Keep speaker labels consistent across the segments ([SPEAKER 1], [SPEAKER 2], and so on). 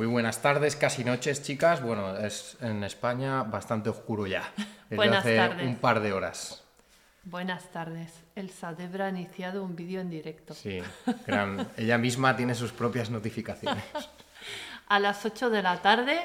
[SPEAKER 1] Muy buenas tardes, casi noches, chicas. Bueno, es en España bastante oscuro ya. Desde
[SPEAKER 2] Buenas
[SPEAKER 1] hace
[SPEAKER 2] tardes.
[SPEAKER 1] un par de horas.
[SPEAKER 2] Buenas tardes. El Sadebra ha iniciado un vídeo en directo.
[SPEAKER 1] Sí, gran- ella misma tiene sus propias notificaciones.
[SPEAKER 2] A las 8 de la tarde,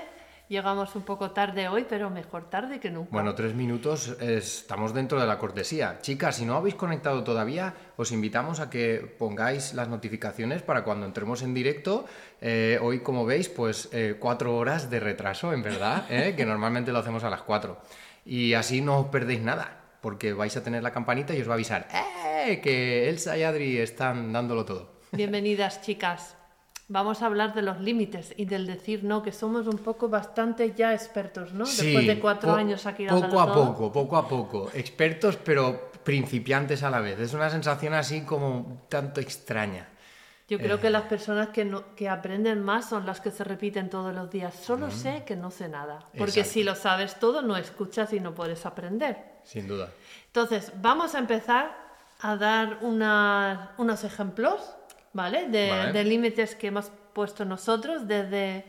[SPEAKER 2] llegamos un poco tarde hoy, pero mejor tarde que nunca.
[SPEAKER 1] Bueno, tres minutos, es- estamos dentro de la cortesía. Chicas, si no habéis conectado todavía, os invitamos a que pongáis las notificaciones para cuando entremos en directo. Eh, hoy, como veis, pues eh, cuatro horas de retraso, en verdad, ¿eh? que normalmente lo hacemos a las cuatro. Y así no os perdéis nada, porque vais a tener la campanita y os va a avisar ¡eh! que Elsa y Adri están dándolo todo.
[SPEAKER 2] Bienvenidas, chicas. Vamos a hablar de los límites y del decir no, que somos un poco bastante ya expertos, ¿no? Después de cuatro años aquí
[SPEAKER 1] Poco a
[SPEAKER 2] todo.
[SPEAKER 1] poco, poco a poco. Expertos, pero principiantes a la vez. Es una sensación así como tanto extraña.
[SPEAKER 2] Yo creo
[SPEAKER 1] Eh.
[SPEAKER 2] que las personas que, no- que aprenden más son las que se repiten todos los días. Solo sé que no sé nada. Porque
[SPEAKER 1] Exacto.
[SPEAKER 2] si lo sabes todo, no escuchas y no puedes aprender.
[SPEAKER 1] Sin duda.
[SPEAKER 2] Entonces, vamos a empezar a dar una- unos ejemplos, ¿vale? De,
[SPEAKER 1] Vale.
[SPEAKER 2] de límites que hemos puesto nosotros desde,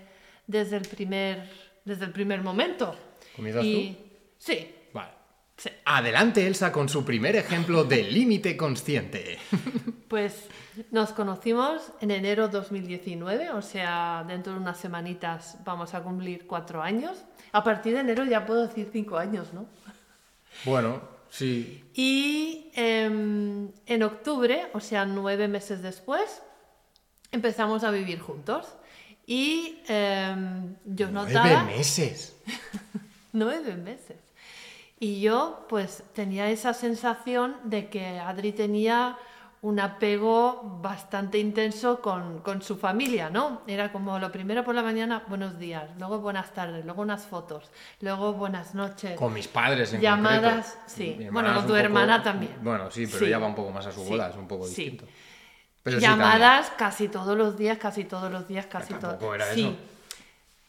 [SPEAKER 2] desde, el, primer, desde el primer momento.
[SPEAKER 1] ¿Comienzas
[SPEAKER 2] y, Sí,
[SPEAKER 1] Vale.
[SPEAKER 2] sí.
[SPEAKER 1] Adelante, Elsa, con su primer ejemplo de límite consciente.
[SPEAKER 2] Pues nos conocimos en enero 2019, o sea, dentro de unas semanitas vamos a cumplir cuatro años. A partir de enero ya puedo decir cinco años, ¿no?
[SPEAKER 1] Bueno, sí.
[SPEAKER 2] Y em, en octubre, o sea, nueve meses después, empezamos a vivir juntos. Y em, yo
[SPEAKER 1] Nueve
[SPEAKER 2] notaba...
[SPEAKER 1] meses.
[SPEAKER 2] Nueve meses. Y yo pues tenía esa sensación de que Adri tenía un apego bastante intenso con, con su familia, ¿no? Era como lo primero por la mañana, buenos días, luego buenas tardes, luego unas fotos, luego buenas noches.
[SPEAKER 1] Con mis padres en
[SPEAKER 2] Llamadas,
[SPEAKER 1] concreto.
[SPEAKER 2] sí. Bueno, con tu
[SPEAKER 1] poco-
[SPEAKER 2] hermana también.
[SPEAKER 1] Bueno, sí, pero
[SPEAKER 2] Sí.
[SPEAKER 1] ella va un poco más a su
[SPEAKER 2] Sí.
[SPEAKER 1] bola, es un poco distinto. Sí.
[SPEAKER 2] Llamadas casi todos los días, casi todos los días, casi todos.
[SPEAKER 1] Era
[SPEAKER 2] sí,
[SPEAKER 1] eso.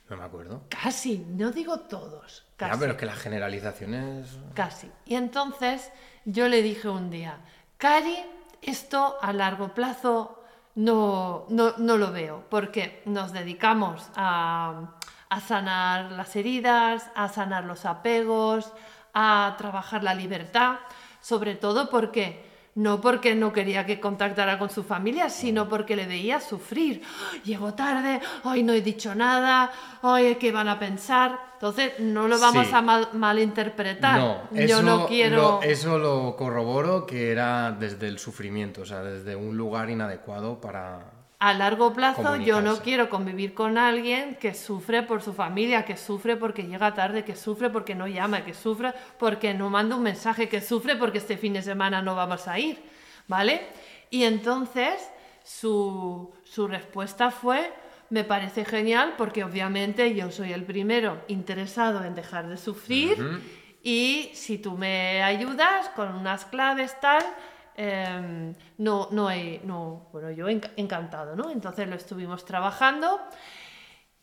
[SPEAKER 1] No me acuerdo.
[SPEAKER 2] casi, no digo todos, casi.
[SPEAKER 1] Ya, pero es que las generalizaciones...
[SPEAKER 2] Casi. Y entonces yo le dije un día, Cari, esto a largo plazo no, no, no lo veo, porque nos dedicamos a, a sanar las heridas, a sanar los apegos, a trabajar la libertad, sobre todo porque... No porque no quería que contactara con su familia, sino porque le veía sufrir. ¡Ay, Llego tarde, hoy no he dicho nada, hoy qué van a pensar. Entonces no lo vamos
[SPEAKER 1] Sí.
[SPEAKER 2] a mal- malinterpretar.
[SPEAKER 1] No,
[SPEAKER 2] Yo no quiero.
[SPEAKER 1] lo, eso lo corroboro que era desde el sufrimiento, o sea, desde un lugar inadecuado para...
[SPEAKER 2] A largo plazo, yo no quiero convivir con alguien que sufre por su familia, que sufre porque llega tarde, que sufre porque no llama, que sufre porque no manda un mensaje, que sufre porque este fin de semana no vamos a ir, ¿vale? Y entonces su, su respuesta fue, me parece genial porque obviamente yo soy el primero interesado en dejar de sufrir y si tú me ayudas con unas claves tal, em, no, no hay, no, bueno, yo enc- encantado, ¿no? Entonces lo estuvimos trabajando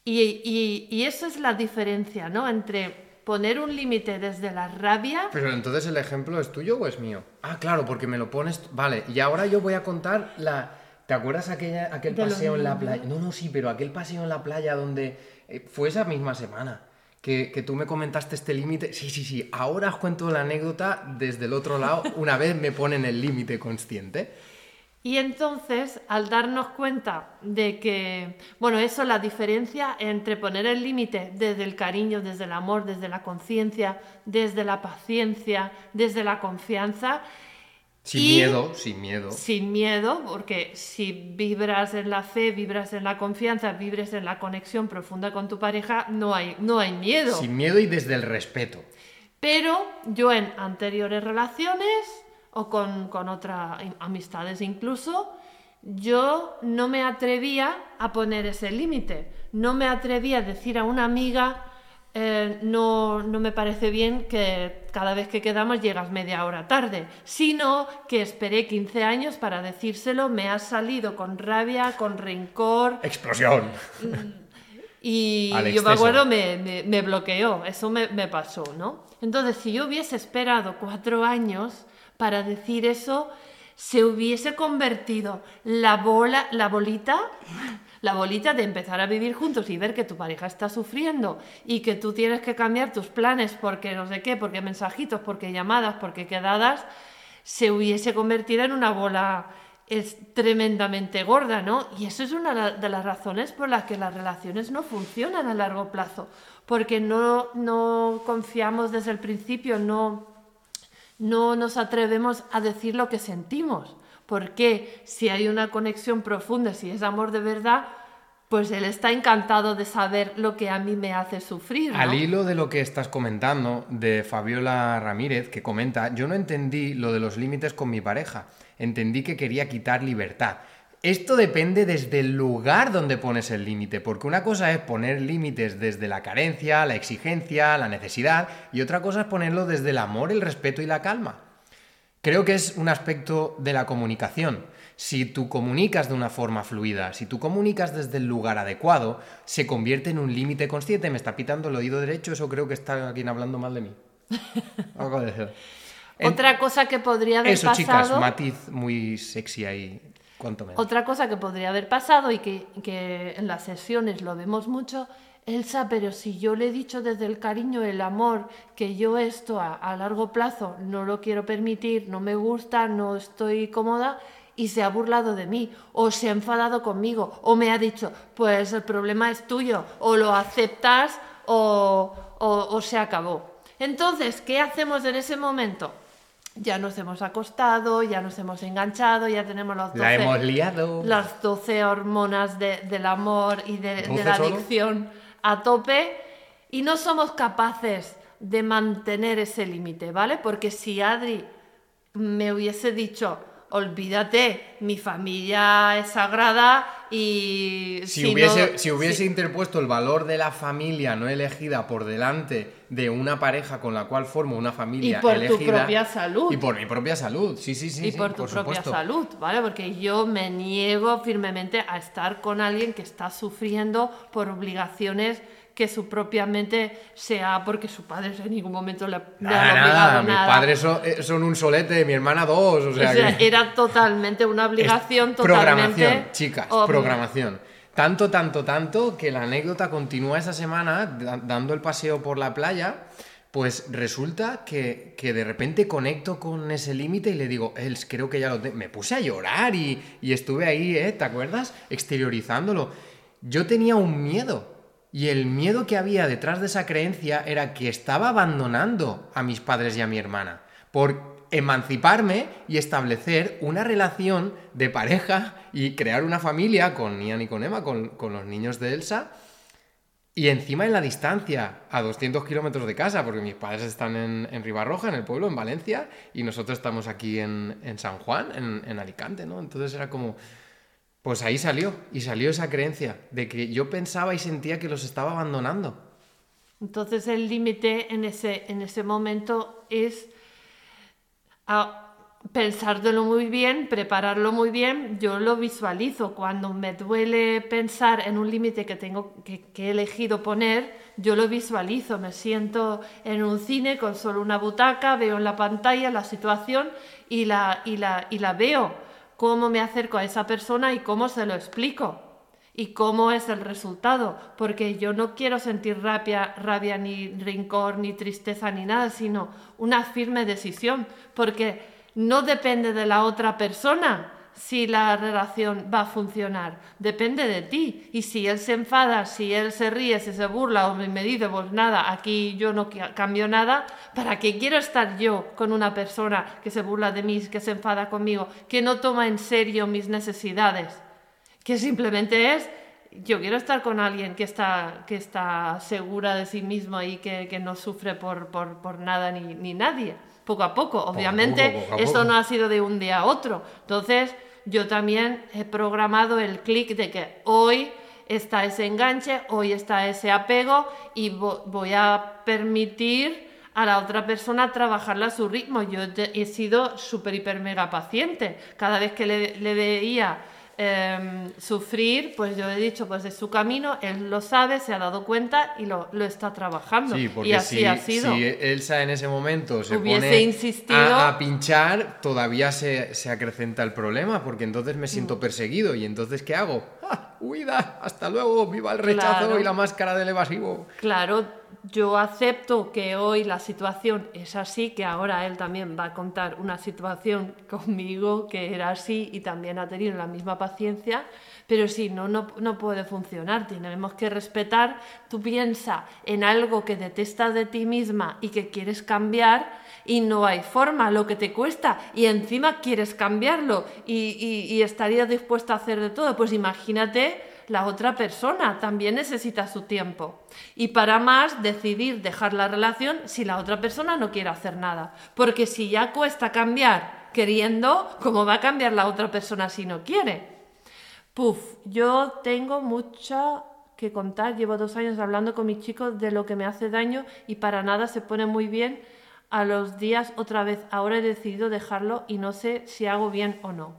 [SPEAKER 2] y, y, y eso es la diferencia, ¿no? Entre poner un límite desde la rabia,
[SPEAKER 1] Pero entonces el ejemplo es tuyo o es mío? Ah, claro, porque me lo pones... Vale, y ahora yo voy a contar la... ¿Te acuerdas aquella, aquel paseo en la playa? No, no, sí, pero aquel paseo en la playa donde... eh, fue esa misma semana. Que, que tú me comentaste este límite. Sí, sí, sí. Ahora os cuento la anécdota desde el otro lado. Una vez me ponen el límite consciente.
[SPEAKER 2] Y entonces, al darnos cuenta de que, bueno, eso, la diferencia entre poner el límite desde el cariño, desde el amor, desde la conciencia, desde la paciencia, desde la confianza,
[SPEAKER 1] Sin
[SPEAKER 2] Y-
[SPEAKER 1] miedo, sin miedo.
[SPEAKER 2] sin miedo, porque si vibras en la fe, vibras en la confianza, vibres en la conexión profunda con tu pareja, no hay, no hay miedo.
[SPEAKER 1] Sin miedo y desde el respeto.
[SPEAKER 2] Pero yo en anteriores relaciones o con, con otras amistades incluso, yo no me atrevía a poner ese límite. No me atrevía a decir a una amiga, eh, no, no me parece bien que cada vez que quedamos llegas media hora tarde, sino que esperé 15 años para decírselo, me has salido con rabia, con rencor,
[SPEAKER 1] ¡Explosión!
[SPEAKER 2] y
[SPEAKER 1] Al
[SPEAKER 2] yo me acuerdo, me, me- me bloqueó, eso me, me pasó, ¿no? Entonces, si yo hubiese esperado cuatro años para decir eso, se hubiese convertido la bola, la bolita, La bolita de empezar a vivir juntos y ver que tu pareja está sufriendo y que tú tienes que cambiar tus planes porque no sé qué, porque mensajitos, porque llamadas, porque quedadas, se hubiese convertido en una bola es tremendamente gorda, ¿no? Y eso es una de las razones por las que las relaciones no funcionan a largo plazo, porque no, no confiamos desde el principio, no, no nos atrevemos a decir lo que sentimos, porque si hay una conexión profunda, si es amor de verdad, pues él está encantado de saber lo que a mí me hace sufrir.
[SPEAKER 1] Al hilo de lo que estás comentando, de Fabiola Ramírez, que comenta, yo no entendí lo de los límites con mi pareja entendí que quería quitar libertad. Esto depende desde el lugar donde pones el límite, porque una cosa es poner límites desde la carencia, la exigencia, la necesidad, y otra cosa es ponerlo desde el amor, el respeto y la calma. Creo que es un aspecto de la comunicación. Si tú comunicas de una forma fluida, si tú comunicas desde el lugar adecuado, se convierte en un límite consciente. Me está pitando el oído derecho, eso creo que está alguien hablando mal de mí. Algo de eso.
[SPEAKER 2] Otra cosa que podría haber
[SPEAKER 1] Eso,
[SPEAKER 2] pasado.
[SPEAKER 1] chicas, matiz muy sexy ahí. Cuanto menos.
[SPEAKER 2] Otra cosa que podría haber pasado y que, que en las sesiones lo vemos mucho, Elsa, pero si yo le he dicho desde el cariño, el amor, que yo esto a, a largo plazo no lo quiero permitir, no me gusta, no estoy cómoda, y se ha burlado de mí, o se ha enfadado conmigo, o me ha dicho, pues el problema es tuyo, o lo aceptas o, o, o se acabó. Entonces, ¿qué hacemos en ese momento? ya nos hemos acostado, ya nos hemos enganchado, ya tenemos los 12,
[SPEAKER 1] La hemos liado.
[SPEAKER 2] las 12 hormonas de- del amor y de, de
[SPEAKER 1] 12
[SPEAKER 2] la
[SPEAKER 1] solo.
[SPEAKER 2] A tope y no somos capaces de mantener ese límite, ¿vale? Porque si Adri me hubiese dicho, olvídate, mi familia es sagrada y
[SPEAKER 1] Si,
[SPEAKER 2] no-
[SPEAKER 1] hubiese, si hubiese
[SPEAKER 2] sí,
[SPEAKER 1] interpuesto el valor de la familia no elegida por delante de una pareja con la cual formo una familia
[SPEAKER 2] Y por tu
[SPEAKER 1] elegida.
[SPEAKER 2] propia salud.
[SPEAKER 1] Y por mi propia salud, sí, sí, sí.
[SPEAKER 2] y
[SPEAKER 1] sí,
[SPEAKER 2] por tu propia
[SPEAKER 1] supuesto.
[SPEAKER 2] salud, ¿vale? Porque yo me niego firmemente a estar con alguien que está sufriendo por obligaciones que su propia mente sea porque su padre en ningún momento le, le
[SPEAKER 1] Nada,
[SPEAKER 2] han
[SPEAKER 1] nada, mis padres son, eh, son un solete, mi hermana dos, o
[SPEAKER 2] O
[SPEAKER 1] sea, que...
[SPEAKER 2] era totalmente una obligación
[SPEAKER 1] Es
[SPEAKER 2] totalmente
[SPEAKER 1] Programación, chicas, programación. Tanto, tanto, tanto que la anécdota continúa esa semana da- dando el paseo por la playa. Pues resulta que, que de repente conecto con ese límite y le digo, Els, creo que ya lo tengo. Me puse a llorar y, y estuve ahí, ¿eh? ¿Te acuerdas? Exteriorizándolo. Yo tenía un miedo. Y el miedo que había detrás de esa creencia era que estaba abandonando a mis padres y a mi hermana. Por emanciparme y establecer una relación de pareja y crear una familia con Ian y con Emma, con, con los niños de Elsa. Y encima en la distancia, a 200 kilómetros de casa, porque mis padres están en, en Ribarroja, en el pueblo, en Valencia, y nosotros estamos aquí en, en San Juan, en, en Alicante, ¿no? Entonces era como... Pues ahí salió, y salió esa creencia de que yo pensaba y sentía que los estaba abandonando.
[SPEAKER 2] Entonces el límite en ese, en ese momento es a pensártelo muy bien, prepararlo muy bien. Yo lo visualizo. Cuando me duele pensar en un límite que tengo que, que he elegido poner, yo lo visualizo. Me siento en un cine con solo una butaca, veo en la pantalla la situación y la, y la, y la veo. Cómo me acerco a esa persona y cómo se lo explico y cómo es el resultado, porque yo no quiero sentir rabia, rabia ni rencor, ni tristeza, ni nada, sino una firme decisión, porque no depende de la otra persona si la relación va a funcionar, depende de ti. Y si él se enfada, si él se ríe, si se burla o me dice, pues nada, aquí yo no cambio nada, ¿para qué quiero estar yo con una persona que se burla de mí, que se enfada conmigo, que no toma en serio mis necesidades? que simplemente es yo quiero estar con alguien que está, que está segura de sí mismo y que, que no sufre por, por, por nada ni, ni nadie. Poco a poco, obviamente,
[SPEAKER 1] poco, poco a
[SPEAKER 2] esto
[SPEAKER 1] poco.
[SPEAKER 2] no ha sido de un día a otro. Entonces, yo también he programado el clic de que hoy está ese enganche, hoy está ese apego y vo- voy a permitir a la otra persona trabajarla a su ritmo. Yo he sido súper, hiper, mega paciente. Cada vez que le, le veía em, sufrir, pues yo he dicho, pues es su camino, él lo sabe, se ha dado cuenta y lo, lo está trabajando.
[SPEAKER 1] Sí, porque
[SPEAKER 2] y así
[SPEAKER 1] si,
[SPEAKER 2] ha sido.
[SPEAKER 1] si Elsa en ese momento se
[SPEAKER 2] Hubiese
[SPEAKER 1] pone
[SPEAKER 2] insistido-
[SPEAKER 1] a, a pinchar, todavía se, se acrecenta el problema, porque entonces me
[SPEAKER 2] Mm.
[SPEAKER 1] siento perseguido. ¿Y entonces qué hago? ¡Ah! Huida, hasta luego, viva el rechazo
[SPEAKER 2] Claro.
[SPEAKER 1] y la máscara del evasivo.
[SPEAKER 2] Claro, yo acepto que hoy la situación es así, que ahora él también va a contar una situación conmigo que era así y también ha tenido la misma paciencia, pero si no, no, no puede funcionar. Tenemos que respetar, tú piensa en algo que detestas de ti misma y que quieres cambiar y no hay forma, lo que te cuesta y encima quieres cambiarlo y, estarías dispuesta a hacer de todo, pues imagínate la otra persona también necesita su tiempo. Y para más, decidir dejar la relación si la otra persona no quiere hacer nada. Porque si ya cuesta cambiar queriendo, ¿cómo va a cambiar la otra persona si no quiere? Puf, yo tengo mucho que contar. Llevo dos años hablando con mis chicos de lo que me hace daño y para nada se pone muy bien a los días otra vez. Ahora he decidido dejarlo y no sé si hago bien o no.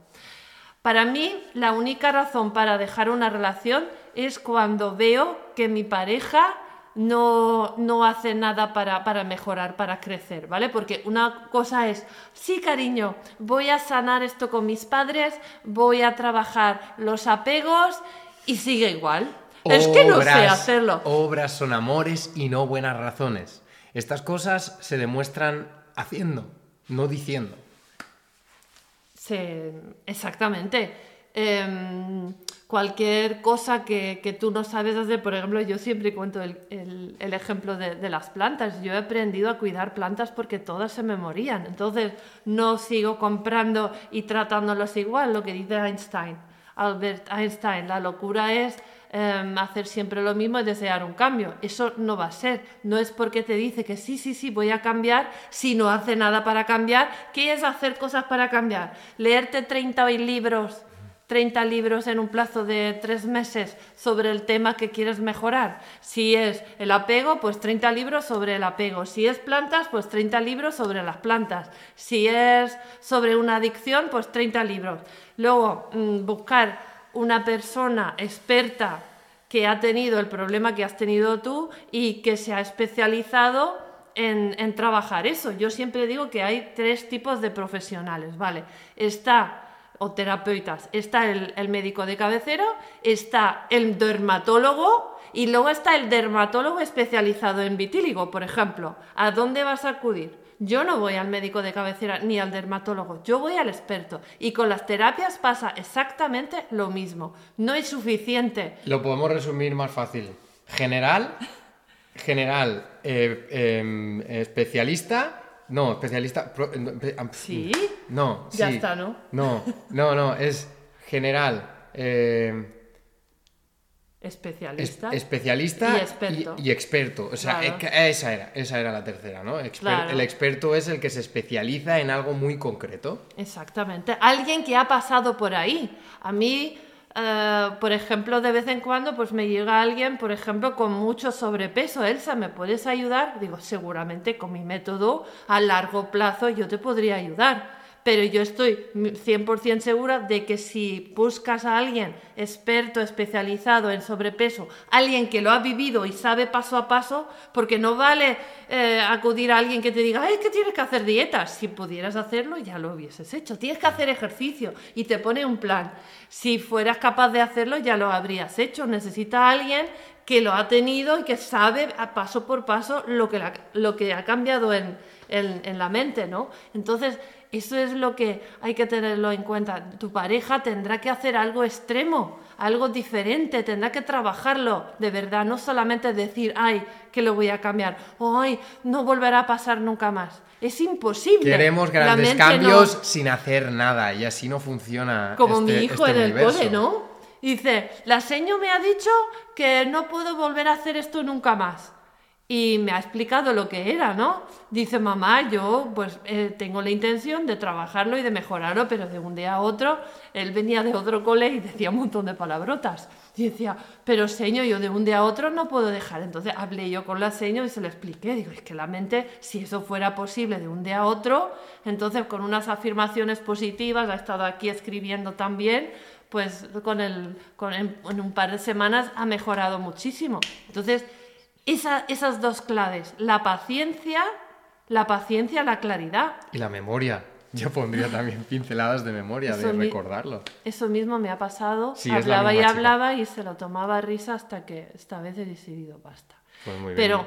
[SPEAKER 2] Para mí, la única razón para dejar una relación es cuando veo que mi pareja no, no hace nada para, para mejorar, para crecer, ¿vale? Porque una cosa es, sí, cariño, voy a sanar esto con mis padres, voy a trabajar los apegos y sigue igual. es que no sé hacerlo.
[SPEAKER 1] Obras son amores y no buenas razones. Estas cosas se demuestran haciendo, no diciendo.
[SPEAKER 2] Se- exactamente. Em, cualquier cosa que, que tú no sabes hacer, por ejemplo, yo siempre cuento el, el- el ejemplo de, de las plantas. Yo he aprendido a cuidar plantas porque todas se me morían. Entonces, no sigo comprando y tratándolas igual, lo que dice Einstein. Albert Einstein, la locura es em, hacer siempre lo mismo y desear un cambio. Eso no va a ser. No es porque te dice que sí, sí, sí, voy a cambiar, si no hace nada para cambiar. ¿Qué es hacer cosas para cambiar? Leerte 30 libros. 30 libros en un plazo de tres meses sobre el tema que quieres mejorar. Si es el apego, pues 30 libros sobre el apego. Si es plantas, pues 30 libros sobre las plantas. Si es sobre una adicción, pues 30 libros. Luego, mm, buscar una persona experta que ha tenido el problema que has tenido tú y que se ha especializado en, en trabajar eso. Yo siempre digo que hay tres tipos de profesionales, ¿vale? Está o terapeutas. Está el, el médico de cabecera, está el dermatólogo y luego está el dermatólogo especializado en vitíligo, por ejemplo. ¿A dónde vas a acudir? Yo no voy al médico de cabecera ni al dermatólogo, yo voy al experto. Y con las terapias pasa exactamente lo mismo. No es suficiente.
[SPEAKER 1] Lo podemos resumir más fácil. General, general, eh, em, especialista. No, especialista. pro- eh, am-
[SPEAKER 2] Sí.
[SPEAKER 1] No,
[SPEAKER 2] Ya
[SPEAKER 1] sí.
[SPEAKER 2] está, ¿no?
[SPEAKER 1] No, no, no, es general. eh, es-
[SPEAKER 2] Especialista. Y experto.
[SPEAKER 1] y- y experto. O sea,
[SPEAKER 2] Claro.
[SPEAKER 1] que esa era, esa era la tercera, ¿no? Exper-
[SPEAKER 2] Claro.
[SPEAKER 1] El experto es el que se especializa en algo muy concreto.
[SPEAKER 2] Exactamente. Alguien que ha pasado por ahí. A mí, eh, por ejemplo, de vez en cuando, pues me llega alguien, por ejemplo, con mucho sobrepeso. Elsa, ¿me puedes ayudar? Digo, seguramente con mi método a largo plazo yo te podría ayudar. Pero yo estoy 100% segura de que si buscas a alguien experto, especializado en sobrepeso, alguien que lo ha vivido y sabe paso a paso, porque no vale eh, acudir a alguien que te diga, es que tienes que hacer dietas. Si pudieras hacerlo, ya lo hubieses hecho. Tienes que hacer ejercicio y te pone un plan. Si fueras capaz de hacerlo, ya lo habrías hecho. Necesita alguien que lo ha tenido y que sabe paso por paso lo que, la- lo que ha cambiado en, en- en la mente, ¿no? Entonces, eso es lo que hay que tenerlo en cuenta. Tu pareja tendrá que hacer algo extremo, algo diferente, tendrá que trabajarlo de verdad, no solamente decir, ay, que lo voy a cambiar, o ay, no volverá a pasar nunca más. Es imposible.
[SPEAKER 1] Queremos grandes
[SPEAKER 2] no-
[SPEAKER 1] cambios sin hacer nada y así no funciona.
[SPEAKER 2] como
[SPEAKER 1] este-
[SPEAKER 2] mi hijo
[SPEAKER 1] este
[SPEAKER 2] en el cole, ¿no? Dice, la seño me ha dicho que no puedo volver a hacer esto nunca más. Y me ha explicado lo que era, ¿no? Dice, mamá, yo pues eh, tengo la intención de trabajarlo y de mejorarlo, pero de un día a otro, él venía de otro cole y decía un montón de palabrotas. Y decía, pero señor, yo de un día a otro no puedo dejar. Entonces hablé yo con la señor y se lo expliqué. Digo, es que la mente, si eso fuera posible de un día a otro, entonces con unas afirmaciones positivas, ha estado aquí escribiendo también, pues con el, con en un par de semanas ha mejorado muchísimo. Entonces, esa- esas dos claves, la paciencia, la paciencia, la claridad.
[SPEAKER 1] Y la memoria. Yo pondría también pinceladas de memoria,
[SPEAKER 2] Eso
[SPEAKER 1] de recordarlo.
[SPEAKER 2] Eso mismo me ha pasado.
[SPEAKER 1] Sí,
[SPEAKER 2] hablaba y
[SPEAKER 1] chica.
[SPEAKER 2] hablaba y se lo tomaba a risa hasta que esta vez he decidido basta.
[SPEAKER 1] Pues muy bien.
[SPEAKER 2] Pero,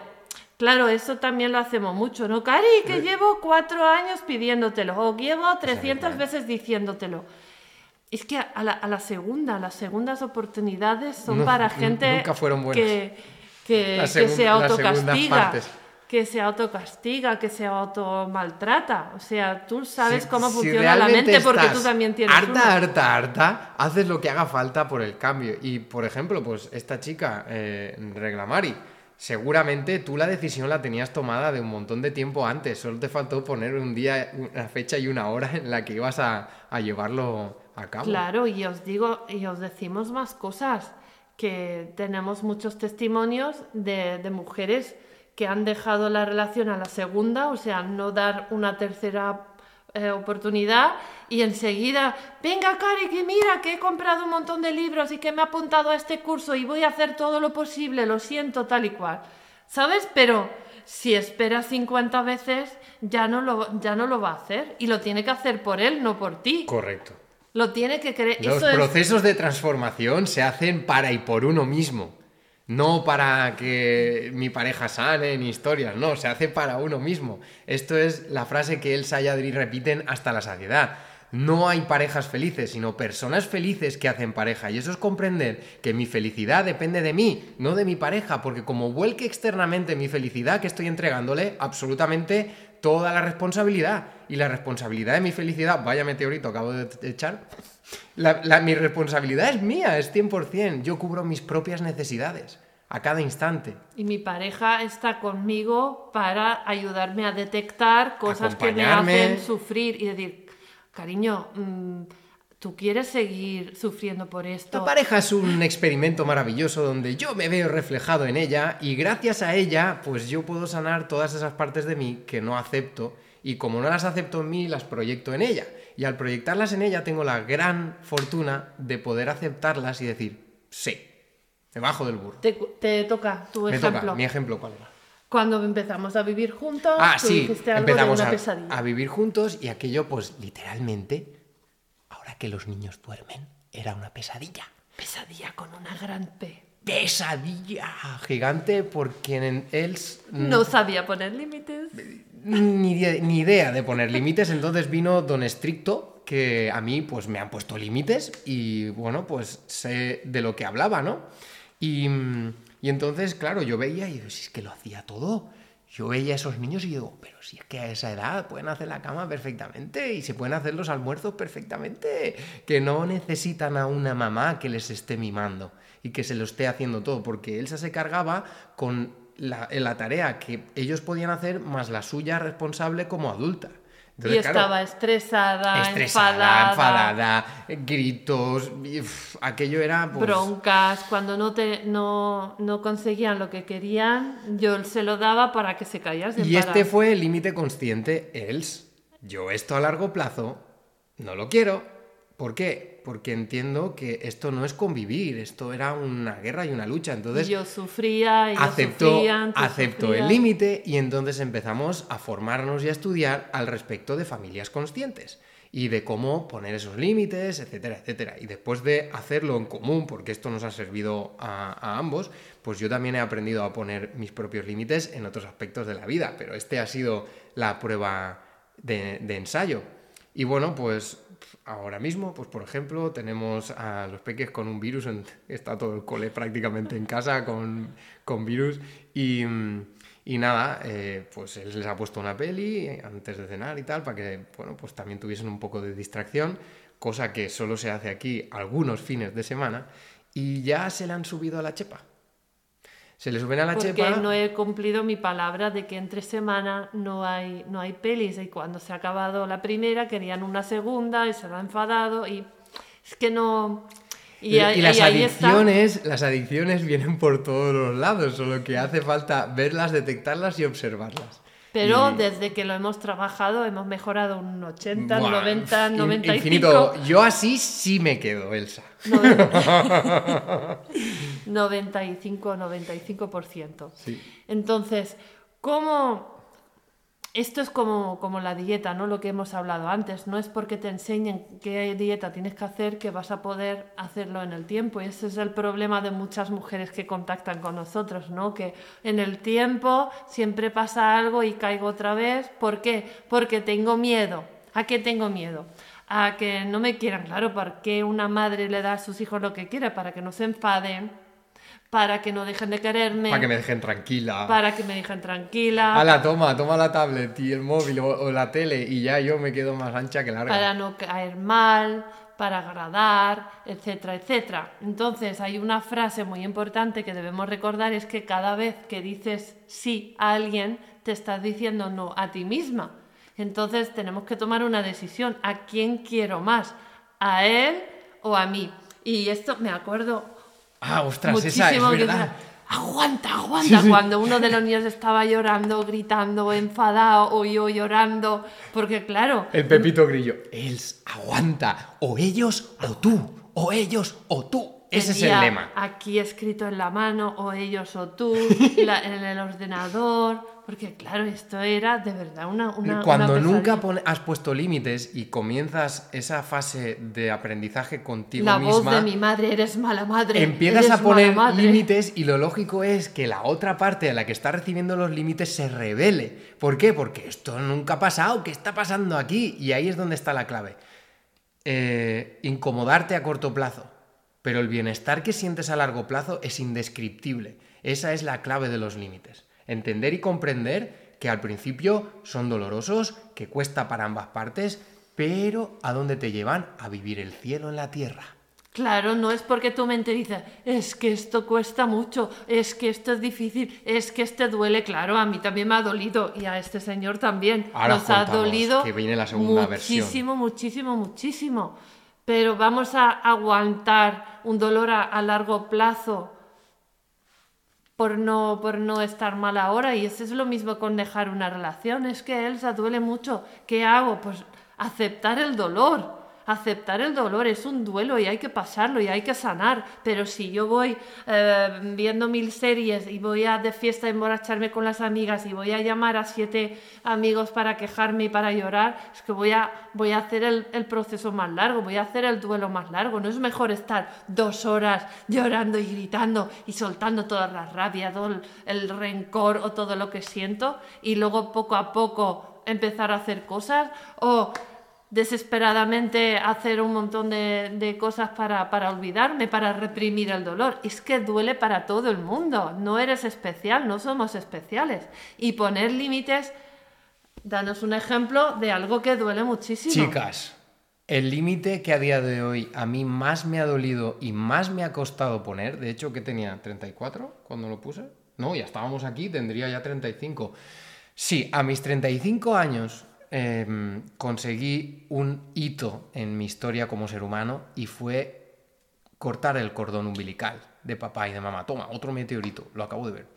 [SPEAKER 2] claro, eso también lo hacemos mucho, ¿no? Cari, que llevo cuatro años pidiéndotelo, o llevo 300
[SPEAKER 1] misma, ¿eh?
[SPEAKER 2] veces diciéndotelo. Es que a la, a la segunda, las segundas oportunidades son
[SPEAKER 1] No,
[SPEAKER 2] para gente
[SPEAKER 1] nunca fueron buenas.
[SPEAKER 2] que, que, se autocastiga. Que se autocastiga, que se automaltrata. O sea, tú sabes
[SPEAKER 1] Si-
[SPEAKER 2] cómo
[SPEAKER 1] si
[SPEAKER 2] funciona la mente porque tú también tienes
[SPEAKER 1] harta,
[SPEAKER 2] una.
[SPEAKER 1] harta, harta, haces lo que haga falta por el cambio. Y, por ejemplo, pues esta chica, eh, Reglamari, seguramente tú la decisión la tenías tomada de un montón de tiempo antes. Solo te faltó poner un día, una fecha y una hora en la que ibas a, a llevarlo a cabo.
[SPEAKER 2] Claro, y os digo, y os decimos más cosas, que tenemos muchos testimonios de, mujeres que han dejado la relación a la segunda, o sea, no dar una tercera eh, oportunidad y enseguida, venga Cari, que mira, que he comprado un montón de libros y que me he apuntado a este curso y voy a hacer todo lo posible, lo siento, tal y cual. ¿Sabes? Pero si espera 50 veces, ya no lo, ya no lo va a hacer y lo tiene que hacer por él, no por ti.
[SPEAKER 1] Correcto.
[SPEAKER 2] Lo tiene que creer.
[SPEAKER 1] Los
[SPEAKER 2] Eso es-
[SPEAKER 1] procesos de transformación se hacen para y por uno mismo. No para que mi pareja sane ni historias, no, se hace para uno mismo. Esto es la frase que Elsa y Adri repiten hasta la saciedad. No hay parejas felices, sino personas felices que hacen pareja. Y eso es comprender que mi felicidad depende de mí, no de mi pareja, porque como vuelque externamente mi felicidad, que estoy entregándole absolutamente toda la responsabilidad. Y la responsabilidad de mi felicidad, vaya meteorito acabo de echar, la- la- mi responsabilidad es mía, es 100%. Yo cubro mis propias necesidades a cada instante.
[SPEAKER 2] Y mi pareja está conmigo para ayudarme a detectar cosas que me hacen sufrir y decir, cariño, mm, ¿tú quieres seguir sufriendo por esto?
[SPEAKER 1] La pareja es un experimento maravilloso donde yo me veo reflejado en ella y gracias a ella pues yo puedo sanar todas esas partes de mí que no acepto y como no las acepto en mí las proyecto en ella y al proyectarlas en ella tengo la gran fortuna de poder aceptarlas y decir sí, me bajo del burro.
[SPEAKER 2] Te, te toca tu
[SPEAKER 1] Me
[SPEAKER 2] ejemplo.
[SPEAKER 1] toca, mi ejemplo cuál era.
[SPEAKER 2] Cuando empezamos a vivir juntos,
[SPEAKER 1] Ah,
[SPEAKER 2] tú
[SPEAKER 1] sí,
[SPEAKER 2] dijiste algo de
[SPEAKER 1] empezamos
[SPEAKER 2] una
[SPEAKER 1] a,
[SPEAKER 2] pesadilla.
[SPEAKER 1] a vivir juntos y aquello, pues literalmente, que los niños duermen, era una pesadilla.
[SPEAKER 2] Pesadilla con una gran P.
[SPEAKER 1] Pesadilla gigante porque en él
[SPEAKER 2] No sabía poner límites.
[SPEAKER 1] ni, idea- ni idea de poner límites, entonces vino Don Estricto, que a mí pues me han puesto límites y bueno, pues sé de lo que hablaba, ¿no? Y, mm, y entonces, claro, yo veía y digo, si es que lo hacía todo. Yo veía a esos niños y digo, pero si es que a esa edad pueden hacer la cama perfectamente y se pueden hacer los almuerzos perfectamente, que no necesitan a una mamá que les esté mimando y que se lo esté haciendo todo, porque Elsa se cargaba con la, la tarea que ellos podían hacer más la suya responsable como adulta.
[SPEAKER 2] Y
[SPEAKER 1] Entonces, claro,
[SPEAKER 2] estaba estresada,
[SPEAKER 1] estresada,
[SPEAKER 2] enfadada,
[SPEAKER 1] enfadada, gritos, y, aquello era pues,
[SPEAKER 2] broncas, cuando no, te, no, no conseguían lo que querían, yo se lo daba para que se callase.
[SPEAKER 1] Y este fue el límite consciente, Els. Yo esto a largo plazo no lo quiero. ¿Por qué? Porque entiendo que esto no es convivir, esto era una guerra y una lucha. Entonces
[SPEAKER 2] yo sufría, sufrían, tú
[SPEAKER 1] aceptó el límite y entonces empezamos a formarnos y a estudiar al respecto de familias conscientes y de cómo poner esos límites, etcétera, etcétera. Y después de hacerlo en común, porque esto nos ha servido a, a ambos, pues yo también he aprendido a poner mis propios límites en otros aspectos de la vida, pero este ha sido la prueba de, de ensayo. Y bueno, pues ahora mismo, pues por ejemplo, tenemos a los peques con un virus, en- está todo el cole prácticamente en casa con, con virus y, nada, eh, pues él les ha puesto una peli antes de cenar y tal, para que, bueno, pues también tuviesen un poco de distracción, cosa que solo se hace aquí algunos fines de semana y ya se le han subido a la chepa. Se le suben a la
[SPEAKER 2] Porque
[SPEAKER 1] chepa.
[SPEAKER 2] no he cumplido mi palabra de que entre semana no hay, no hay pelis y cuando se ha acabado la primera querían una segunda y se han enfadado y es que no... Y,
[SPEAKER 1] Y,
[SPEAKER 2] ahí-
[SPEAKER 1] y las
[SPEAKER 2] y ahí está.
[SPEAKER 1] adicciones, las adicciones vienen por todos los lados, solo que hace falta verlas, detectarlas y observarlas.
[SPEAKER 2] Pero
[SPEAKER 1] Y-
[SPEAKER 2] desde que lo hemos trabajado hemos mejorado un 80,
[SPEAKER 1] Buah,
[SPEAKER 2] 90,
[SPEAKER 1] in-
[SPEAKER 2] 95.
[SPEAKER 1] Infinito. Yo así sí me quedo, Elsa.
[SPEAKER 2] 95, 95%.
[SPEAKER 1] Sí.
[SPEAKER 2] Entonces, ¿cómo, esto es como, como la dieta, ¿no? Lo que hemos hablado antes. No es porque te enseñen qué dieta tienes que hacer que vas a poder hacerlo en el tiempo. Y ese es el problema de muchas mujeres que contactan con nosotros, ¿no? Que en el tiempo siempre pasa algo y caigo otra vez. ¿Por qué? Porque tengo miedo. ¿A qué tengo miedo? A que no me quieran, claro, porque una madre le da a sus hijos lo que quiere, para que no se enfaden, para que no dejen de quererme.
[SPEAKER 1] Para que me dejen tranquila.
[SPEAKER 2] Para que me dejen tranquila.
[SPEAKER 1] Hala, toma, toma la tablet y el móvil o, la tele y ya yo me quedo más ancha que larga.
[SPEAKER 2] Para no caer mal, para agradar, etcétera, etcétera. Entonces hay una frase muy importante que debemos recordar, es que cada vez que dices sí a alguien, te estás diciendo no a ti misma. Entonces tenemos que tomar una decisión. ¿A quién quiero más? ¿A él o a mí? Y esto me acuerdo
[SPEAKER 1] Ah, ostras, esa es verdad.
[SPEAKER 2] aguanta, aguanta. Cuando uno de los niños estaba llorando, gritando, enfadado o yo llorando, porque claro...
[SPEAKER 1] El Pepito Grillo, él aguanta, o ellos o tú, o ellos o tú. Ese es el lema.
[SPEAKER 2] Aquí escrito en la mano, o ellos o tú, en el ordenador, porque claro, esto era de verdad una... una
[SPEAKER 1] Cuando nunca has puesto límites y comienzas esa fase de aprendizaje contigo
[SPEAKER 2] la
[SPEAKER 1] misma...
[SPEAKER 2] La voz de mi madre, eres mala madre.
[SPEAKER 1] Empiezas a poner límites y lo lógico es que la otra parte a la que está recibiendo los límites se revele. ¿Por qué? Porque esto nunca ha pasado, ¿qué está pasando aquí? Y ahí es donde está la clave. Eh, incomodarte a corto plazo, pero el bienestar que sientes a largo plazo es indescriptible. Esa es la clave de los límites entender y comprender que al principio son dolorosos, que cuesta para ambas partes, pero ¿a dónde te llevan? A vivir el cielo en la tierra.
[SPEAKER 2] Claro, no es porque tu mente dice, es que esto cuesta mucho, es que esto es difícil, es que este duele. Claro, a mí también me ha dolido y a este señor también. Nos ha dolido
[SPEAKER 1] que viene la segunda
[SPEAKER 2] muchísimo, muchísimo, muchísimo. Pero vamos a aguantar un dolor a largo plazo por no, por no estar mal ahora. Y eso es lo mismo con dejar una relación. Es que Elsa duele mucho. ¿Qué hago? Pues aceptar el dolor aceptar el dolor, es un duelo y hay que pasarlo y hay que sanar. Pero si yo voy eh, viendo mil series y voy a de fiesta emborracharme con las amigas y voy a llamar a siete amigos para quejarme y para llorar, es que voy a, voy a hacer el, proceso más largo, voy a hacer el duelo más largo. No es mejor estar dos horas llorando y gritando y soltando toda la rabia, todo el, el rencor o todo lo que siento y luego poco a poco empezar a hacer cosas o desesperadamente hacer un montón de, cosas para, para, olvidarme, para reprimir el dolor. Es que duele para todo el mundo. No eres especial, no somos especiales. Y poner límites, danos un ejemplo de algo que duele muchísimo.
[SPEAKER 1] Chicas, el límite que a día de hoy a mí más me ha dolido y más me ha costado poner, de hecho que tenía 34 cuando lo puse. No, ya estábamos aquí, tendría ya 35. Sí, a mis 35 años Em, conseguí un hito en mi historia como ser humano y fue cortar el cordón umbilical de papá y de mamá. Toma, otro meteorito, lo acabo de ver.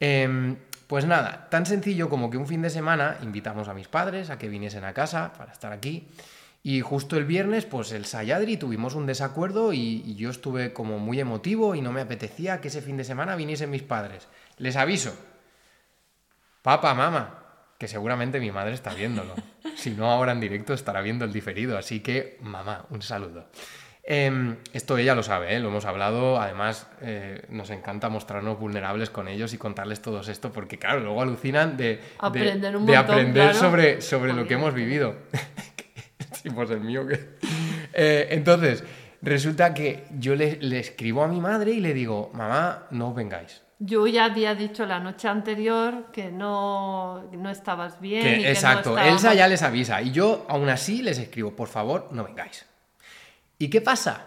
[SPEAKER 1] Em, pues nada, tan sencillo como que un fin de semana invitamos a mis padres a que viniesen a casa para estar aquí. Y justo el viernes, pues el Sayadri tuvimos un desacuerdo y, y, yo estuve como muy emotivo y no me apetecía que ese fin de semana viniesen mis padres. Les aviso. Papá, mamá, que seguramente mi madre está viéndolo. Si no ahora en directo estará viendo el diferido, así que mamá, un saludo. Em, esto ella lo sabe, ¿eh? lo hemos hablado, además eh, nos encanta mostrarnos vulnerables con ellos y contarles todo esto, porque claro, luego alucinan de aprender, de aprender sobre, sobre lo que hemos vivido. sí, pues el mío que... Eh, entonces, resulta que yo le, le escribo a mi madre y le digo, mamá, no os vengáis
[SPEAKER 2] yo ya había dicho la noche anterior que no, no estabas bien.
[SPEAKER 1] exacto, Elsa ya les avisa. Y yo aún así les escribo, por favor, no vengáis. ¿Y qué pasa?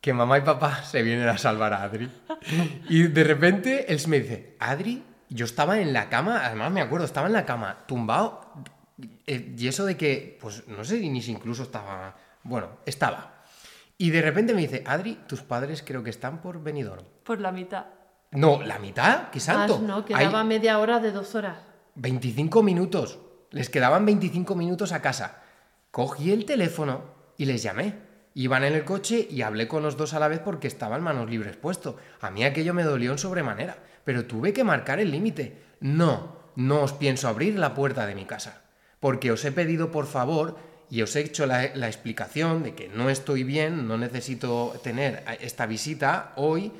[SPEAKER 1] Que mamá y papá se vienen a salvar a Adri. Y de repente él me dice, Adri, yo estaba en la cama, además me acuerdo, estaba en la cama, tumbado. Eh, y eso de que, pues no sé ni si incluso estaba. Bueno, estaba. Y de repente me dice, Adri, tus padres creo que están por Benidorm.
[SPEAKER 2] Por la mitad.
[SPEAKER 1] No, la mitad, qué santo.
[SPEAKER 2] no, quedaba media hora de dos horas.
[SPEAKER 1] 25 minutos. Les quedaban 25 minutos a casa. Cogí el teléfono y les llamé. Iban en el coche y hablé con los dos a la vez porque estaban manos libres puesto. A mí aquello me dolió en sobremanera, pero tuve que marcar el límite. No, no os pienso abrir la puerta de mi casa, porque os he pedido por favor y os he hecho la, la explicación de que no estoy bien, no necesito tener esta visita hoy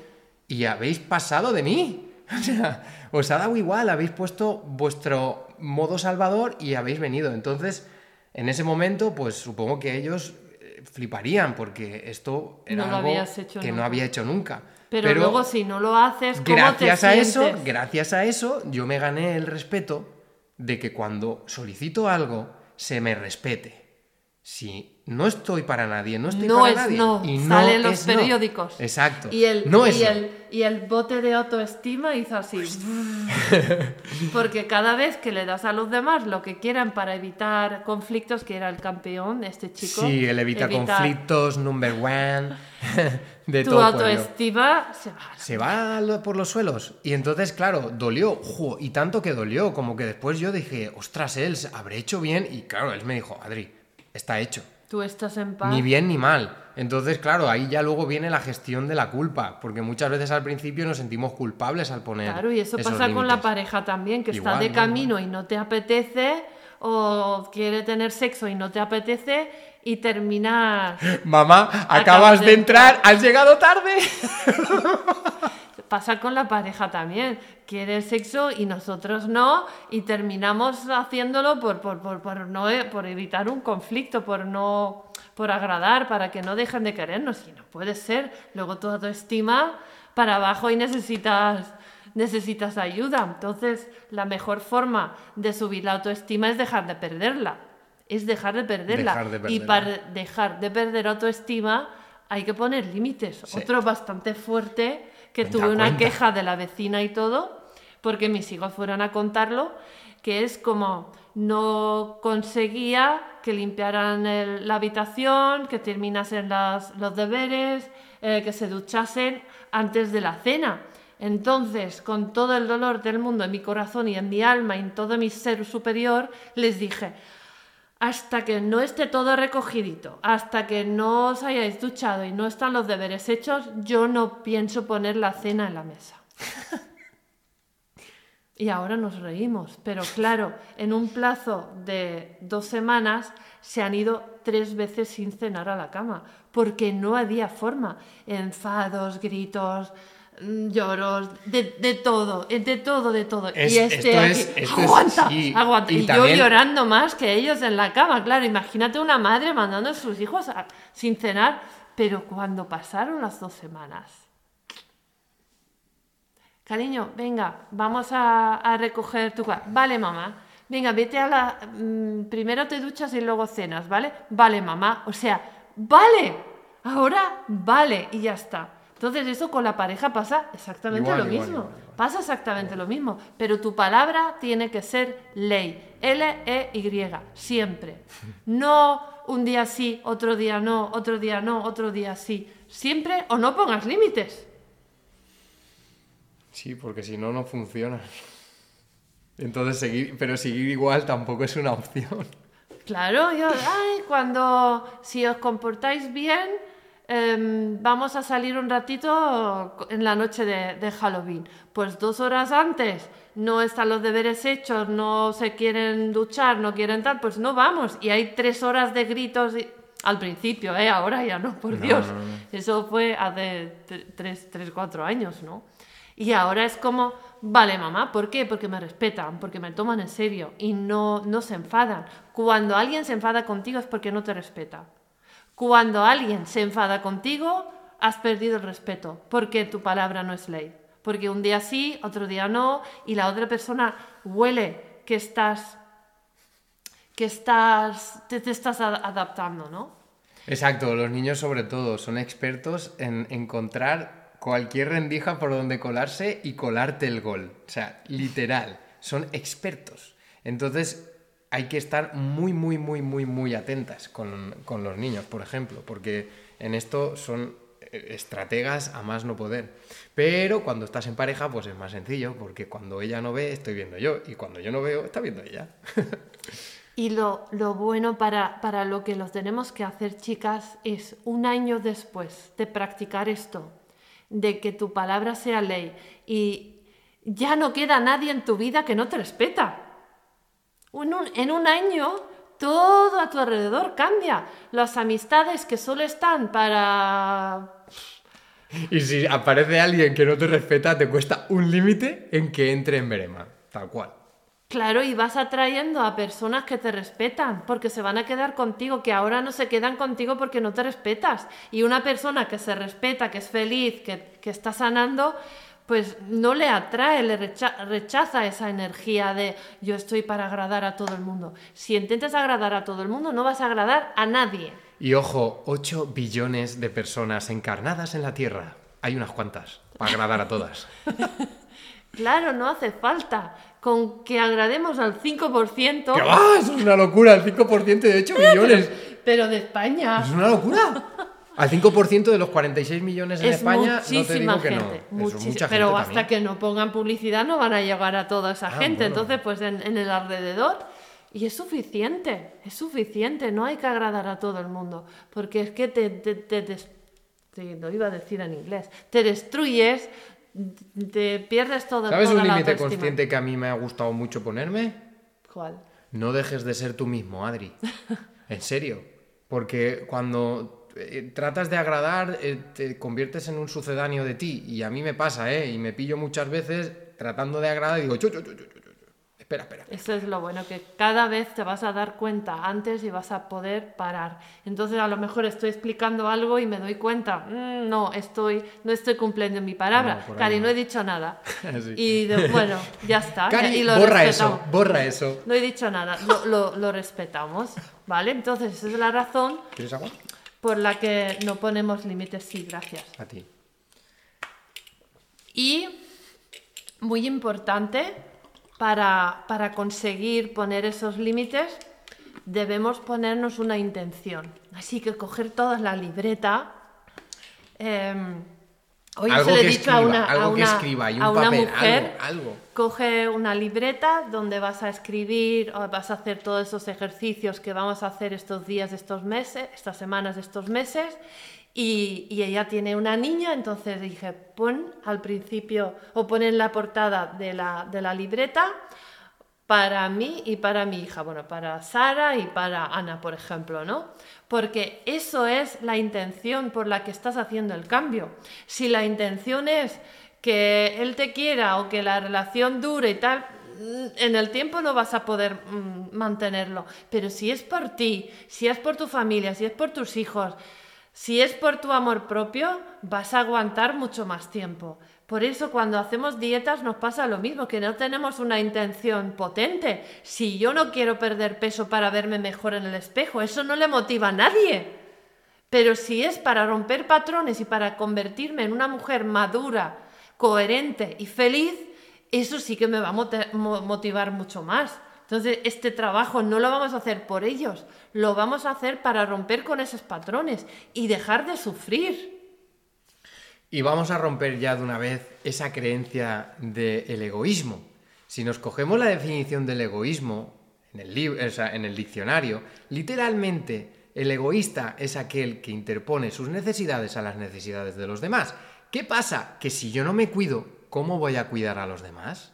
[SPEAKER 1] y habéis pasado de mí. O sea, os ha dado igual, habéis puesto vuestro modo salvador y habéis venido. Entonces, en ese momento, pues supongo que ellos eh, fliparían porque esto era
[SPEAKER 2] No
[SPEAKER 1] algo que no había hecho nunca.
[SPEAKER 2] Pero, luego si no lo haces, ¿cómo
[SPEAKER 1] gracias
[SPEAKER 2] te
[SPEAKER 1] a eso, gracias a eso, yo me gané el respeto de que cuando solicito algo se me respete. Si no estoy para nadie, no estoy
[SPEAKER 2] no
[SPEAKER 1] para
[SPEAKER 2] es
[SPEAKER 1] nadie.
[SPEAKER 2] no,
[SPEAKER 1] y no
[SPEAKER 2] salen los
[SPEAKER 1] es no.
[SPEAKER 2] periódicos.
[SPEAKER 1] Exacto.
[SPEAKER 2] Y el,
[SPEAKER 1] no
[SPEAKER 2] y, el, y el bote de autoestima hizo así. Porque cada vez que le das a los demás lo que quieran para evitar conflictos, que era el campeón, este chico.
[SPEAKER 1] Sí, el evita conflictos, number one, de
[SPEAKER 2] Tu
[SPEAKER 1] todo pueblo.
[SPEAKER 2] autoestima se va.
[SPEAKER 1] Se va lo- por los suelos. Y entonces, claro, dolió. y tanto que dolió, como que después yo dije, ostras, él, habré hecho bien. Y claro, él me dijo, Adri, está hecho.
[SPEAKER 2] Tú estás en paz.
[SPEAKER 1] Ni bien ni mal. Entonces, claro, ahí ya luego viene la gestión de la culpa, porque muchas veces al principio nos sentimos culpables al poner.
[SPEAKER 2] Claro, y eso pasa con la pareja también, que está de camino y no te apetece, o quiere tener sexo y no te apetece, y terminas.
[SPEAKER 1] Mamá,
[SPEAKER 2] Acabas
[SPEAKER 1] acabas
[SPEAKER 2] de
[SPEAKER 1] de entrar, has llegado tarde.
[SPEAKER 2] Pasa con la pareja también. Quiere sexo y nosotros no, y terminamos haciéndolo por, por, por, por no, por evitar un conflicto, por no por agradar, para que no dejen de querernos. Y no puede ser. Luego toda tu estima para abajo y necesitas, necesitas ayuda. Entonces, la mejor forma de subir la autoestima es dejar de perderla. Es dejar de perderla.
[SPEAKER 1] Dejar de
[SPEAKER 2] Y para dejar de perder autoestima hay que poner límites.
[SPEAKER 1] Sí.
[SPEAKER 2] Otro bastante fuerte que
[SPEAKER 1] Cuenta,
[SPEAKER 2] tuve una
[SPEAKER 1] cuenta.
[SPEAKER 2] queja de la vecina y todo, porque mis hijos fueron a contarlo, que es como no conseguía que limpiaran el- la habitación, que terminasen las- los deberes, eh, que se duchasen antes de la cena. Entonces, con todo el dolor del mundo en mi corazón y en mi alma y en todo mi ser superior, les dije, hasta que no esté todo recogidito, hasta que no os hayáis duchado y no están los deberes hechos, yo no pienso poner la cena en la mesa. y ahora nos reímos, pero claro, en un plazo de dos semanas se han ido tres veces sin cenar a la cama, porque no había forma. Enfados, gritos, lloros, de, de todo, eh, de todo, de todo.
[SPEAKER 1] Es-
[SPEAKER 2] y este
[SPEAKER 1] esto
[SPEAKER 2] aquí,
[SPEAKER 1] es- esto es-
[SPEAKER 2] aguanta, aguanta.
[SPEAKER 1] y
[SPEAKER 2] Y,
[SPEAKER 1] también-
[SPEAKER 2] yo llorando más que ellos en la cama, claro. Imagínate una madre mandando a sus hijos a- sin cenar, pero cuando pasaron las dos semanas. Cariño, venga, vamos a, a recoger tu cuarto. Vale, mamá. Venga, vete a la... mm, primero te duchas y luego cenas, ¿vale? Vale, mamá. O sea, vale. Ahora, vale. Y ya está. Entonces eso con la pareja pasa exactamente
[SPEAKER 1] Igual,
[SPEAKER 2] lo
[SPEAKER 1] igual,
[SPEAKER 2] mismo.
[SPEAKER 1] igual.
[SPEAKER 2] Pasa exactamente lo mismo. Pero tu palabra tiene que ser ley. L-E-Y. Siempre. No un día sí, otro día no, otro día no, otro día sí. Siempre o no pongas límites.
[SPEAKER 1] Sí, porque si no, no funciona. Entonces, seguir, pero seguir igual tampoco es una opción.
[SPEAKER 2] Claro, yo, ay, cuando, si os comportáis bien, em, vamos a salir un ratito en la noche de, de Halloween. Pues dos horas antes no están los deberes hechos, no se quieren duchar, no quieren tal, pues no vamos. Y hay tres horas de gritos y- al principio, ¿eh? Ahora ya no, por
[SPEAKER 1] No,
[SPEAKER 2] Dios.
[SPEAKER 1] no, no.
[SPEAKER 2] Eso fue hace tre- tres, tres, cuatro años, ¿no? Y ahora es como, vale, mamá, ¿por qué? Porque me respetan, porque me toman en serio y no, no se enfadan. Cuando alguien se enfada contigo es porque no te respeta. Cuando alguien se enfada contigo, has perdido el respeto, porque tu palabra no es ley. Porque un día sí, otro día no, y la otra persona huele que estás, que estás, te, te estás adaptando, ¿no?
[SPEAKER 1] Exacto, los niños sobre todo son expertos en encontrar cualquier rendija por donde colarse y colarte el gol. O sea, literal, son expertos. Entonces hay que estar muy, muy, muy, muy, muy atentas con, con los niños, por ejemplo, porque en esto son eh, estrategas a más no poder. Pero cuando estás en pareja, pues es más sencillo, porque cuando ella no ve, estoy viendo yo, y cuando yo no veo, está viendo ella.
[SPEAKER 2] Y lo, lo bueno para, para lo que los tenemos que hacer, chicas, es un año después de practicar esto, de que tu palabra sea ley y, ya no queda nadie en tu vida que no te respeta. En un, en un año todo a tu alrededor cambia. Las amistades que solo están para
[SPEAKER 1] Y si aparece alguien que no te respeta, te cuesta un límite en que entre en verema. Tal cual.
[SPEAKER 2] Claro, y vas atrayendo a personas que te respetan, porque se van a quedar contigo, que ahora no se quedan contigo porque no te respetas. Y una persona que se respeta, que es feliz, que, que está sanando, pues no le atrae, le recha- rechaza esa energía de yo estoy para agradar a todo el mundo. Si intentas agradar a todo el mundo, no vas a agradar a nadie.
[SPEAKER 1] Y ojo, 8 billones de personas encarnadas en la Tierra. Hay unas cuantas, para agradar a todas.
[SPEAKER 2] Claro, no hace falta. Con que agrademos al 5%,
[SPEAKER 1] ¡Que va! Eso es una locura, el 5% de 8 billones.
[SPEAKER 2] pero de España.
[SPEAKER 1] Es una locura. Al 5% de los 46 millones en
[SPEAKER 2] es
[SPEAKER 1] España, no te digo que no.
[SPEAKER 2] gente,
[SPEAKER 1] Eso mucha
[SPEAKER 2] pero
[SPEAKER 1] gente
[SPEAKER 2] hasta
[SPEAKER 1] también.
[SPEAKER 2] que no pongan publicidad no van a llegar a toda esa
[SPEAKER 1] Ah,
[SPEAKER 2] gente.
[SPEAKER 1] bueno.
[SPEAKER 2] Entonces, pues en, en el alrededor. Y es suficiente, es suficiente, no hay que agradar a todo el mundo, porque es que te, te, te te- lo iba a decir en inglés, te destruyes, te pierdes todo
[SPEAKER 1] ¿Sabes
[SPEAKER 2] toda
[SPEAKER 1] un límite consciente que a mí me ha gustado mucho ponerme?
[SPEAKER 2] ¿Cuál?
[SPEAKER 1] No dejes de ser tú mismo, Adri. En serio. Porque cuando eh, tratas de agradar, eh, te conviertes en un sucedáneo de ti. Y a mí me pasa, ¿eh? Y me pillo muchas veces tratando de agradar y digo, "Chu, chu, chu, chu, chu, chu". espera, espera.
[SPEAKER 2] Eso es lo bueno, que cada vez te vas a dar cuenta antes y vas a poder parar. Entonces a lo mejor estoy explicando algo y me doy cuenta, "Mm, no, estoy, no estoy cumpliendo mi palabra.
[SPEAKER 1] No,
[SPEAKER 2] Cari,
[SPEAKER 1] no.
[SPEAKER 2] no. he dicho nada.
[SPEAKER 1] Sí.
[SPEAKER 2] Y de- bueno, ya está.
[SPEAKER 1] Cari,
[SPEAKER 2] y lo
[SPEAKER 1] borra
[SPEAKER 2] respetamos.
[SPEAKER 1] eso, borra eso.
[SPEAKER 2] No he dicho nada, lo, lo- lo respetamos, ¿vale? Entonces esa es la razón
[SPEAKER 1] ¿Quieres agua?
[SPEAKER 2] Por la que no ponemos límites, sí, gracias.
[SPEAKER 1] A ti.
[SPEAKER 2] Y muy importante, para, para conseguir poner esos límites, debemos ponernos una intención. Así que coger toda la libreta. em, hoy
[SPEAKER 1] Algo
[SPEAKER 2] se le he dicho a
[SPEAKER 1] escriba,
[SPEAKER 2] una,
[SPEAKER 1] algo
[SPEAKER 2] a
[SPEAKER 1] que escriba y un
[SPEAKER 2] a una
[SPEAKER 1] papel,
[SPEAKER 2] mujer,
[SPEAKER 1] algo, algo.
[SPEAKER 2] Coge una libreta donde vas a escribir vas a hacer todos esos ejercicios que vamos a hacer estos días, estos meses, estas semanas, estos meses. Y, y ella tiene una niña, entonces dije, pon al principio o pon en la portada de la, de la libreta para mí y para mi hija, bueno, para Sara y para Ana, por ejemplo, ¿no? Porque eso es la intención por la que estás haciendo el cambio. Si la intención es que él te quiera o que la relación dure y tal, mm, en el tiempo no vas a poder mm, mantenerlo. Pero si es por ti, si es por tu familia, si es por tus hijos, si es por tu amor propio, vas a aguantar mucho más tiempo. Por eso cuando hacemos dietas nos pasa lo mismo, que no tenemos una intención potente. Si yo no quiero perder peso para verme mejor en el espejo, eso no le motiva a nadie. Pero si es para romper patrones y para convertirme en una mujer madura, coherente y feliz, eso sí que me va a motivar mucho más. Entonces, este trabajo no lo vamos a hacer por ellos, lo vamos a hacer para romper con esos patrones y dejar de sufrir.
[SPEAKER 1] Y vamos a romper ya de una vez esa creencia del egoísmo. Si nos cogemos la definición del egoísmo en el, en el diccionario, literalmente el egoísta es aquel que interpone sus necesidades a las necesidades de los demás. ¿Qué pasa? Que si yo no me cuido, ¿cómo voy a cuidar a los demás?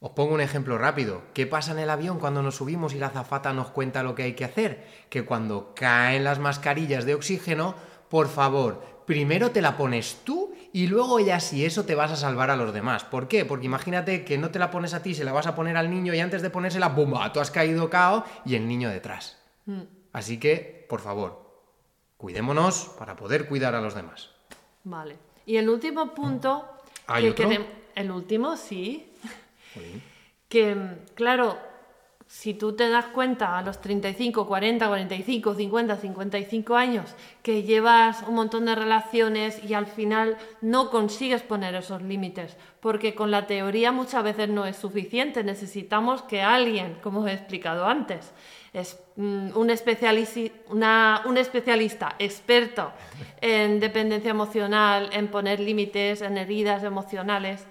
[SPEAKER 1] Os pongo un ejemplo rápido. ¿Qué pasa en el avión cuando nos subimos y la azafata nos cuenta lo que hay que hacer? Que cuando caen las mascarillas de oxígeno, por favor, primero te la pones tú y luego ya si eso te vas a salvar a los demás. ¿Por qué? Porque imagínate que no te la pones a ti, se la vas a poner al niño y antes de ponérsela, ¡bumba! Tú has caído cao y el niño detrás. Así que, por favor, cuidémonos para poder cuidar a los demás.
[SPEAKER 2] Vale. Y el último punto
[SPEAKER 1] ¿Hay
[SPEAKER 2] que
[SPEAKER 1] otro?
[SPEAKER 2] el último sí, que claro, si tú te das cuenta a los 35, 40, 45, 50, 55 años que llevas un montón de relaciones y al final no consigues poner esos límites, porque con la teoría muchas veces no es suficiente, necesitamos que alguien, como os he explicado antes, es mm, un, especialista experto en dependencia emocional, en poner límites, en heridas emocionales,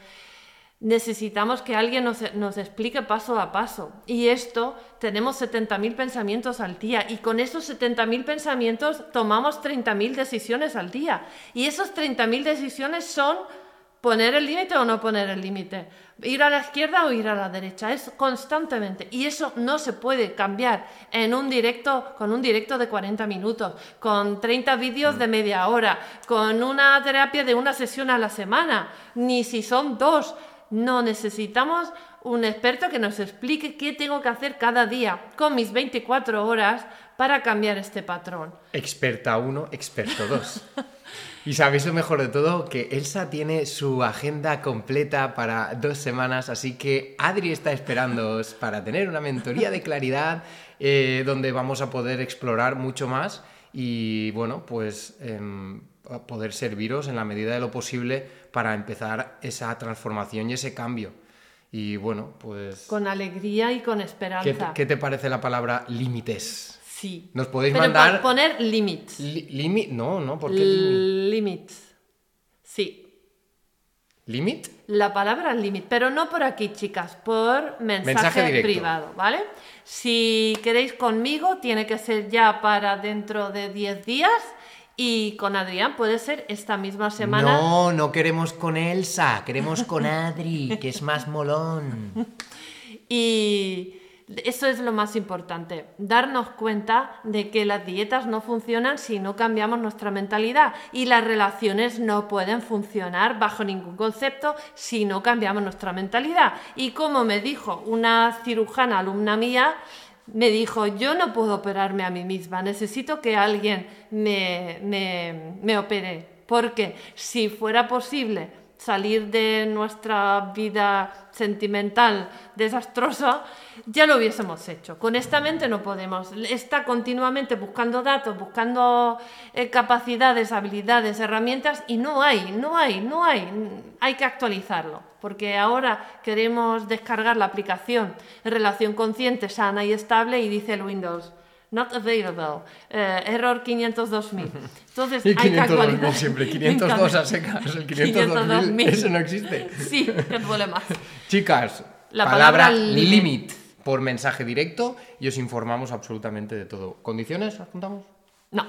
[SPEAKER 2] necesitamos que alguien nos, nos explique paso a paso. Y esto, tenemos 70.000 pensamientos al día y con esos 70.000 pensamientos tomamos 30.000 decisiones al día. Y esas 30.000 decisiones son poner el límite o no poner el límite, ir a la izquierda o ir a la derecha, es constantemente. Y eso no se puede cambiar en un directo, con un directo de 40 minutos, con 30 vídeos de media hora, con una terapia de una sesión a la semana, ni si son dos. No necesitamos un experto que nos explique qué tengo que hacer cada día con mis 24 horas para cambiar este patrón.
[SPEAKER 1] Experta 1, experto 2. Y sabéis lo mejor de todo, que Elsa tiene su agenda completa para dos semanas, así que Adri está esperándoos para tener una mentoría de claridad eh, donde vamos a poder explorar mucho más y bueno, pues em, poder serviros en la medida de lo posible para empezar esa transformación y ese cambio. Y bueno, pues...
[SPEAKER 2] Con alegría y con esperanza.
[SPEAKER 1] ¿Qué te, qué te parece la palabra límites?
[SPEAKER 2] Sí.
[SPEAKER 1] Nos podéis
[SPEAKER 2] Pero
[SPEAKER 1] mandar...
[SPEAKER 2] pon- poner limits.
[SPEAKER 1] Li- limi- No, no, ¿por qué limi-
[SPEAKER 2] Limits. Sí.
[SPEAKER 1] limit?
[SPEAKER 2] La palabra limit, pero no por aquí, chicas, por mensaje,
[SPEAKER 1] Mensaje
[SPEAKER 2] privado, ¿vale? Si queréis conmigo, tiene que ser ya para dentro de 10 días y con Adrián puede ser esta misma semana.
[SPEAKER 1] No, no queremos con Elsa, queremos con Adri, que es más molón.
[SPEAKER 2] Y eso es lo más importante, darnos cuenta de que las dietas no funcionan si no cambiamos nuestra mentalidad y las relaciones no pueden funcionar bajo ningún concepto si no cambiamos nuestra mentalidad. Y como me dijo una cirujana alumna mía, me dijo, yo no puedo operarme a mí misma, necesito que alguien me, me, me opere, porque si fuera posible salir de nuestra vida sentimental desastrosa, ya lo hubiésemos hecho. Con esta mente no podemos. Está continuamente buscando datos, buscando eh, capacidades, habilidades, herramientas y no hay, no hay, no hay. Hay que actualizarlo. Porque ahora queremos descargar la aplicación en relación consciente, sana y estable y dice el Windows. Not available. Eh, error 502.000. Entonces
[SPEAKER 1] Y
[SPEAKER 2] hay que
[SPEAKER 1] 502
[SPEAKER 2] actualizar.
[SPEAKER 1] como siempre,
[SPEAKER 2] Me
[SPEAKER 1] 502
[SPEAKER 2] encanta.
[SPEAKER 1] a secas, el 502.000,
[SPEAKER 2] 502.000.
[SPEAKER 1] eso no existe.
[SPEAKER 2] Sí, qué problema.
[SPEAKER 1] Chicas,
[SPEAKER 2] La
[SPEAKER 1] palabra,
[SPEAKER 2] palabra limit.
[SPEAKER 1] por mensaje directo y os informamos absolutamente de todo. ¿Condiciones? ¿Apuntamos?
[SPEAKER 2] No.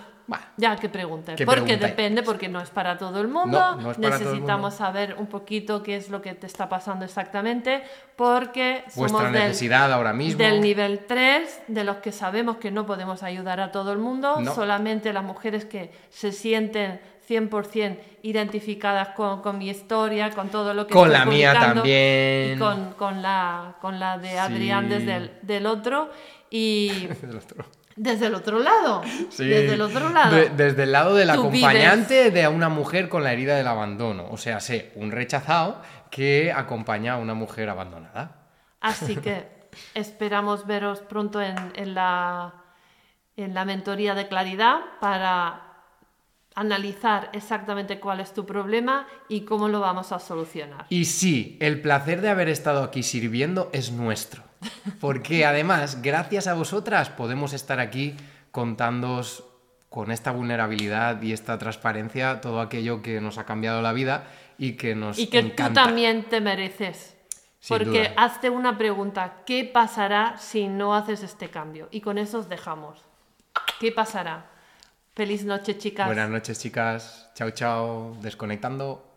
[SPEAKER 2] Ya que preguntes.
[SPEAKER 1] Que
[SPEAKER 2] porque depende, porque no es para todo el mundo.
[SPEAKER 1] No, no es para todo el
[SPEAKER 2] Necesitamos
[SPEAKER 1] mundo.
[SPEAKER 2] saber un poquito qué es lo que te está pasando exactamente, porque somos del,
[SPEAKER 1] necesidad ahora mismo.
[SPEAKER 2] del nivel 3, de los que sabemos que no podemos ayudar a todo el mundo,
[SPEAKER 1] No.
[SPEAKER 2] solamente las mujeres que se sienten 100% identificadas con, con mi historia, con todo lo que
[SPEAKER 1] Con
[SPEAKER 2] estoy
[SPEAKER 1] la mía también.
[SPEAKER 2] Y con, con la, con la de Adrián
[SPEAKER 1] Sí.
[SPEAKER 2] desde el del otro. Y
[SPEAKER 1] Del otro.
[SPEAKER 2] Desde el otro lado.
[SPEAKER 1] Sí.
[SPEAKER 2] Desde el otro lado.
[SPEAKER 1] De- desde el lado del acompañante de una mujer con la herida del abandono. O sea, sé, un rechazado que acompaña a una mujer abandonada.
[SPEAKER 2] Así que esperamos veros pronto en, en la, en la mentoría de claridad para analizar exactamente cuál es tu problema y cómo lo vamos a solucionar.
[SPEAKER 1] Y sí, el placer de haber estado aquí sirviendo es nuestro. Porque además, gracias a vosotras, podemos estar aquí contándoos con esta vulnerabilidad y esta transparencia todo aquello que nos ha cambiado la vida y que nos
[SPEAKER 2] Y que
[SPEAKER 1] encanta.
[SPEAKER 2] tú también te mereces.
[SPEAKER 1] Sin
[SPEAKER 2] Porque
[SPEAKER 1] duda.
[SPEAKER 2] hazte una pregunta, ¿qué pasará si no haces este cambio? Y con eso os dejamos. ¿Qué pasará? Feliz noche, chicas.
[SPEAKER 1] Buenas noches, chicas. Chao, chao. Desconectando.